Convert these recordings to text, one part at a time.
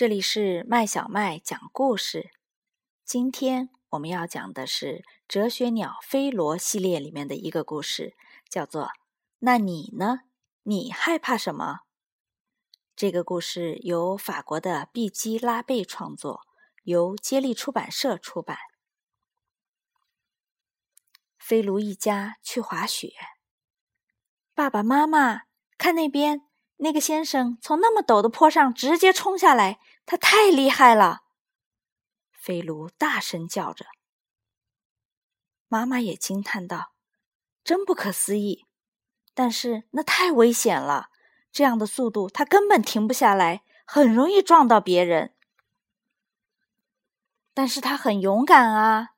这里是麦小麦讲故事。今天我们要讲的是《哲学鸟飞罗》系列里面的一个故事，叫做《那你呢？你害怕什么？》这个故事由法国的毕基拉贝创作，由接力出版社出版。飞卢一家去滑雪，爸爸妈妈看那边。那个先生从那么陡的坡上直接冲下来，他太厉害了！飞卢大声叫着。妈妈也惊叹道：“真不可思议！但是那太危险了，这样的速度他根本停不下来，很容易撞到别人。”但是他很勇敢啊！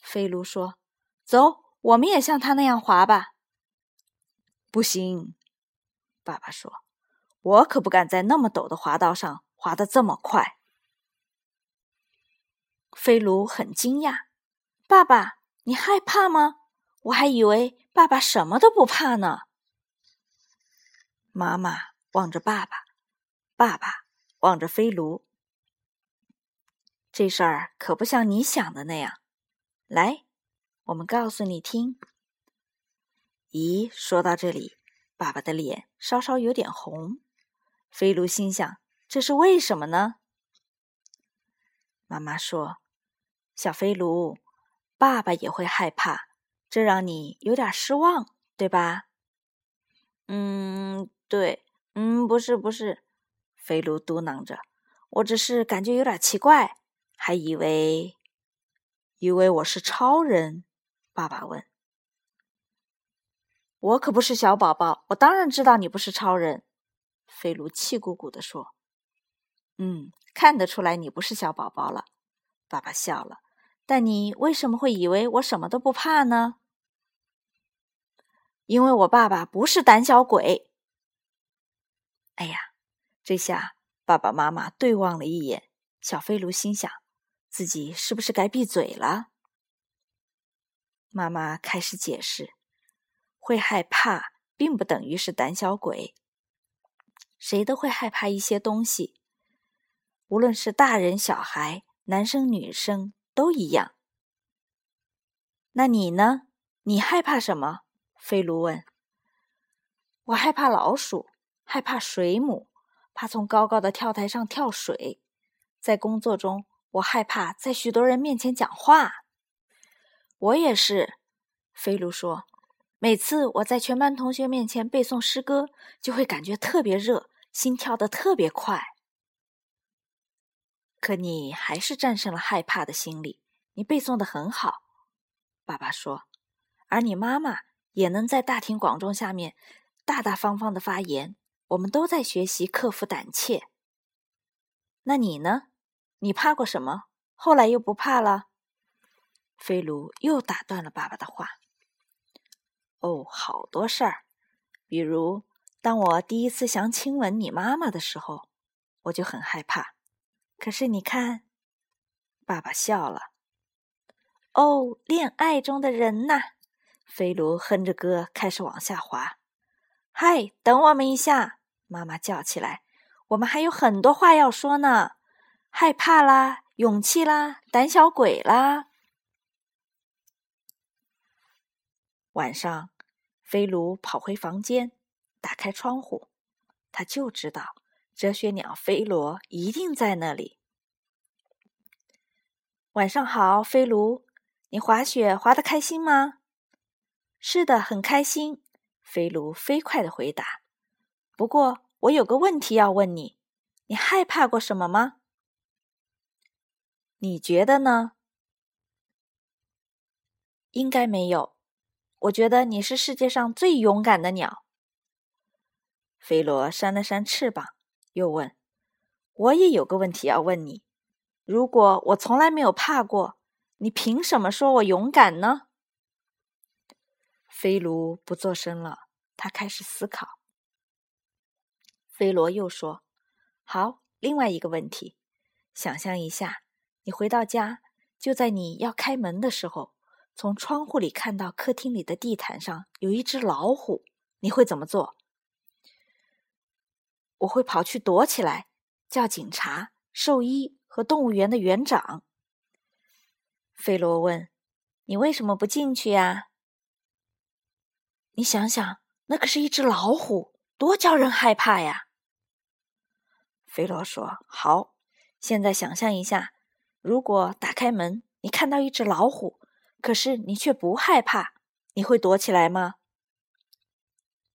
飞卢说：“走，我们也像他那样滑吧。”不行，爸爸说。我可不敢在那么陡的滑道上滑得这么快。飞卢很惊讶：“爸爸，你害怕吗？我还以为爸爸什么都不怕呢。”妈妈望着爸爸，爸爸望着飞卢。这事儿可不像你想的那样。来，我们告诉你听。咦，说到这里，爸爸的脸稍稍有点红。飞卢心想：“这是为什么呢？”妈妈说：“小飞卢，爸爸也会害怕，这让你有点失望，对吧？”“嗯，对，嗯，不是，不是。”飞卢嘟囔着，“我只是感觉有点奇怪，还以为……以为我是超人。”爸爸问。“我可不是小宝宝，我当然知道你不是超人。”飞卢气鼓鼓地说：“嗯，看得出来你不是小宝宝了。”爸爸笑了。“但你为什么会以为我什么都不怕呢？”“因为我爸爸不是胆小鬼。”哎呀，这下爸爸妈妈对望了一眼。小飞卢心想：自己是不是该闭嘴了？妈妈开始解释：“会害怕，并不等于是胆小鬼。”谁都会害怕一些东西，无论是大人小孩、男生女生都一样。那你呢？你害怕什么？飞卢问。我害怕老鼠，害怕水母，怕从高高的跳台上跳水。在工作中，我害怕在许多人面前讲话。我也是，飞卢说。每次我在全班同学面前背诵诗歌，就会感觉特别热，心跳的特别快。可你还是战胜了害怕的心理，你背诵的很好，爸爸说。而你妈妈也能在大庭广众下面大大方方的发言。我们都在学习克服胆怯。那你呢？你怕过什么？后来又不怕了？飞卢又打断了爸爸的话。哦，好多事儿，比如当我第一次想亲吻你妈妈的时候，我就很害怕。可是你看，爸爸笑了。哦，恋爱中的人呐，飞卢哼着歌开始往下滑。嗨，等我们一下！妈妈叫起来，我们还有很多话要说呢。害怕啦，勇气啦，胆小鬼啦。晚上，飞卢跑回房间，打开窗户。他就知道哲学鸟飞罗一定在那里。晚上好，飞卢，你滑雪滑得开心吗？是的，很开心。飞卢飞快的回答。不过，我有个问题要问你：你害怕过什么吗？你觉得呢？应该没有。我觉得你是世界上最勇敢的鸟。飞罗扇了扇翅膀，又问：“我也有个问题要问你。如果我从来没有怕过，你凭什么说我勇敢呢？”飞卢不作声了，他开始思考。飞罗又说：“好，另外一个问题，想象一下，你回到家，就在你要开门的时候。”从窗户里看到客厅里的地毯上有一只老虎，你会怎么做？我会跑去躲起来，叫警察，兽医和动物园的园长。菲罗问：“你为什么不进去呀？”你想想，那可是一只老虎，多叫人害怕呀！菲罗说：“好，现在想象一下，如果打开门，你看到一只老虎，可是你却不害怕，你会躲起来吗？”“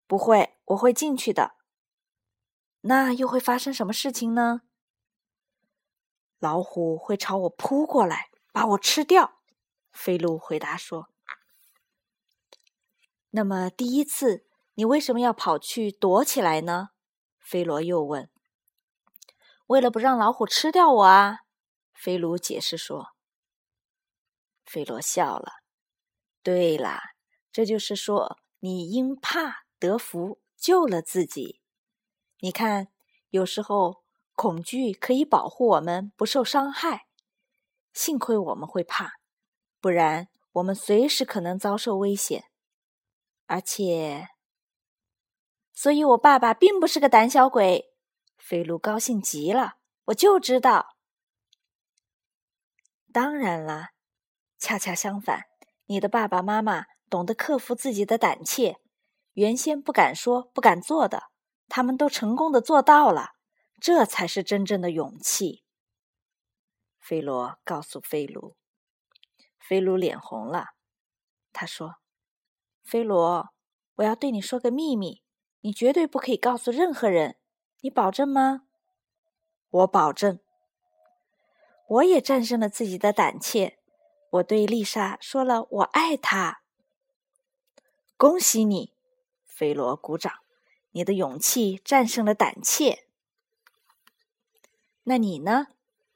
不会，我会进去的。”“那又会发生什么事情呢？”“老虎会朝我扑过来，把我吃掉。”菲卢回答说。“那么第一次，你为什么要跑去躲起来呢？”菲罗又问。为了不让老虎吃掉我啊，菲卢解释说。菲罗笑了。对啦，这就是说你因怕得福，救了自己。你看，有时候恐惧可以保护我们不受伤害。幸亏我们会怕，不然我们随时可能遭受危险。而且，所以我爸爸并不是个胆小鬼。菲卢高兴极了，我就知道。当然啦，恰恰相反，你的爸爸妈妈懂得克服自己的胆怯，原先不敢说、不敢做的，他们都成功的做到了，这才是真正的勇气。菲罗告诉菲卢，菲卢脸红了，他说：“菲罗，我要对你说个秘密，你绝对不可以告诉任何人。”你保证吗？我保证。我也战胜了自己的胆怯。我对丽莎说了，我爱她。恭喜你，菲罗鼓掌。你的勇气战胜了胆怯。那你呢？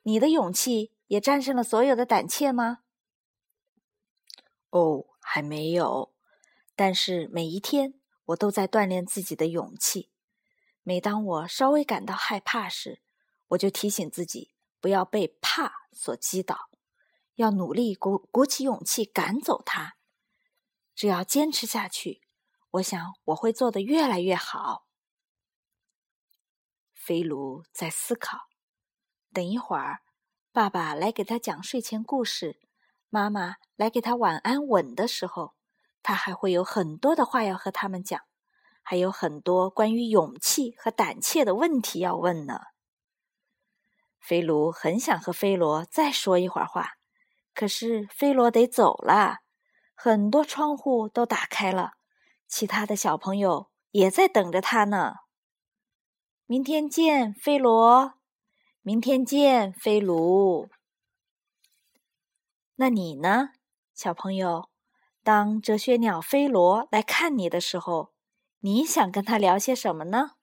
你的勇气也战胜了所有的胆怯吗？哦，还没有。但是每一天，我都在锻炼自己的勇气。每当我稍微感到害怕时，我就提醒自己不要被怕所击倒，要努力鼓鼓起勇气赶走它。只要坚持下去，我想我会做得越来越好。菲卢在思考。等一会儿，爸爸来给他讲睡前故事，妈妈来给他晚安吻的时候，他还会有很多的话要和他们讲。还有很多关于勇气和胆怯的问题要问呢。菲卢很想和菲罗再说一会儿话，可是菲罗得走了。很多窗户都打开了，其他的小朋友也在等着他呢。明天见，飞罗。明天见，飞卢。那你呢，小朋友？当哲学鸟飞罗来看你的时候。你想跟他聊些什么呢？